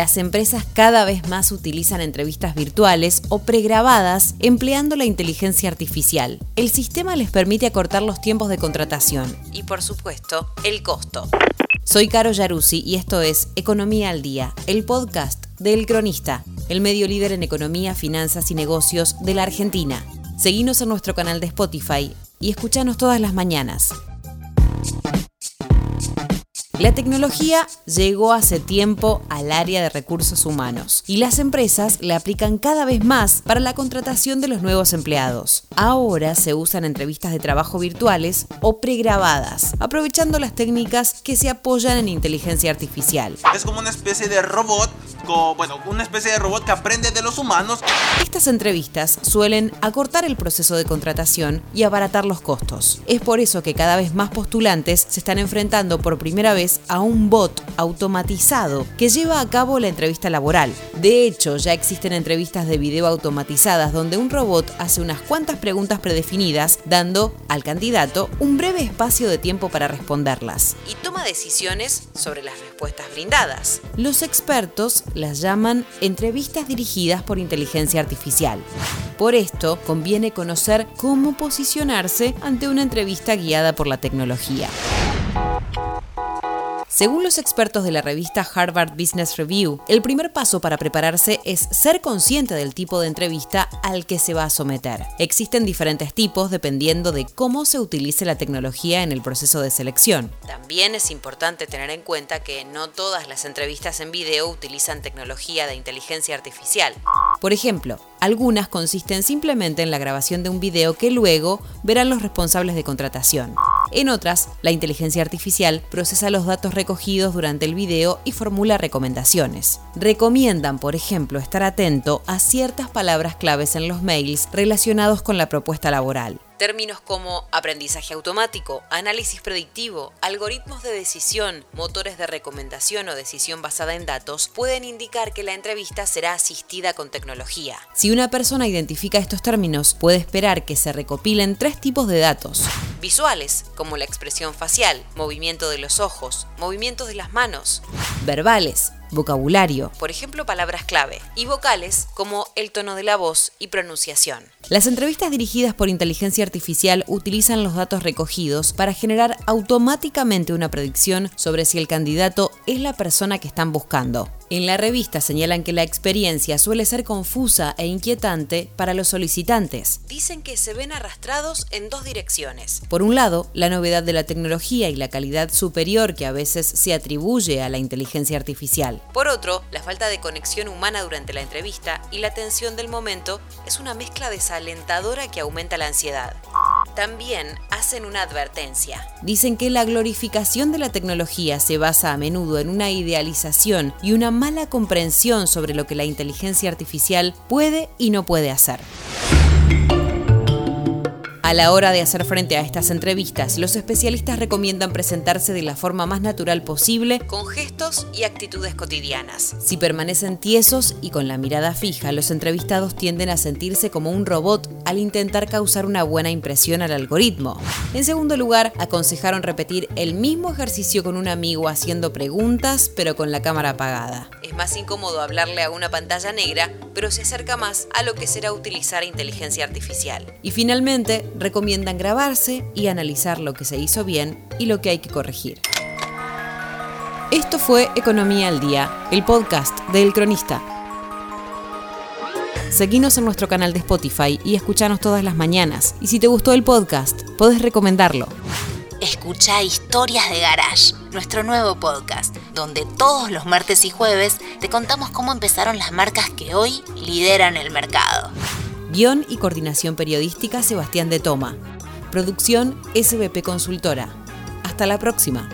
Las empresas cada vez más utilizan entrevistas virtuales o pregrabadas empleando la inteligencia artificial. El sistema les permite acortar los tiempos de contratación y, por supuesto, el costo. Soy Caro Yaruzzi y esto es Economía al Día, el podcast de El Cronista, el medio líder en economía, finanzas y negocios de la Argentina. Seguinos en nuestro canal de Spotify y escuchanos todas las mañanas. La tecnología llegó hace tiempo al área de recursos humanos y las empresas la aplican cada vez más para la contratación de los nuevos empleados. Ahora se usan entrevistas de trabajo virtuales o pregrabadas, aprovechando las técnicas que se apoyan en inteligencia artificial. Es como una especie de robot bueno, una especie de robot que aprende de los humanos. Estas entrevistas suelen acortar el proceso de contratación y abaratar los costos. Es por eso que cada vez más postulantes se están enfrentando por primera vez a un bot automatizado que lleva a cabo la entrevista laboral. De hecho, ya existen entrevistas de video automatizadas donde un robot hace unas cuantas preguntas predefinidas, dando al candidato un breve espacio de tiempo para responderlas. Y toma decisiones sobre las respuestas brindadas. Los expertos las llaman entrevistas dirigidas por inteligencia artificial. Por esto, conviene conocer cómo posicionarse ante una entrevista guiada por la tecnología. Según los expertos de la revista Harvard Business Review, el primer paso para prepararse es ser consciente del tipo de entrevista al que se va a someter. Existen diferentes tipos dependiendo de cómo se utilice la tecnología en el proceso de selección. También es importante tener en cuenta que no todas las entrevistas en video utilizan tecnología de inteligencia artificial. Por ejemplo, algunas consisten simplemente en la grabación de un video que luego verán los responsables de contratación. En otras, la inteligencia artificial procesa los datos recogidos durante el video y formula recomendaciones. Recomiendan, por ejemplo, estar atento a ciertas palabras claves en los mails relacionados con la propuesta laboral. Términos como aprendizaje automático, análisis predictivo, algoritmos de decisión, motores de recomendación o decisión basada en datos pueden indicar que la entrevista será asistida con tecnología. Si una persona identifica estos términos, puede esperar que se recopilen tres tipos de datos. Visuales, como la expresión facial, movimiento de los ojos, movimientos de las manos. Verbales, vocabulario, por ejemplo palabras clave, y vocales como el tono de la voz y pronunciación. Las entrevistas dirigidas por inteligencia artificial utilizan los datos recogidos para generar automáticamente una predicción sobre si el candidato es la persona que están buscando. En la revista señalan que la experiencia suele ser confusa e inquietante para los solicitantes. Dicen que se ven arrastrados en dos direcciones. Por un lado, la novedad de la tecnología y la calidad superior que a veces se atribuye a la inteligencia artificial. Por otro, la falta de conexión humana durante la entrevista y la tensión del momento es una mezcla desalentadora que aumenta la ansiedad. También hacen una advertencia. Dicen que la glorificación de la tecnología se basa a menudo en una idealización y una mala comprensión sobre lo que la inteligencia artificial puede y no puede hacer. A la hora de hacer frente a estas entrevistas, los especialistas recomiendan presentarse de la forma más natural posible, con gestos y actitudes cotidianas. Si permanecen tiesos y con la mirada fija, los entrevistados tienden a sentirse como un robot al intentar causar una buena impresión al algoritmo. En segundo lugar, aconsejaron repetir el mismo ejercicio con un amigo haciendo preguntas, pero con la cámara apagada. Es más incómodo hablarle a una pantalla negra, pero se acerca más a lo que será utilizar inteligencia artificial. Y finalmente, recomiendan grabarse y analizar lo que se hizo bien y lo que hay que corregir. Esto fue Economía al Día, el podcast de El Cronista. Seguinos en nuestro canal de Spotify y escuchanos todas las mañanas. Y si te gustó el podcast, podés recomendarlo. Escucha Historias de Garage, nuestro nuevo podcast, donde todos los martes y jueves te contamos cómo empezaron las marcas que hoy lideran el mercado. Guión y coordinación periodística Sebastián de Toma. Producción SBP Consultora. Hasta la próxima.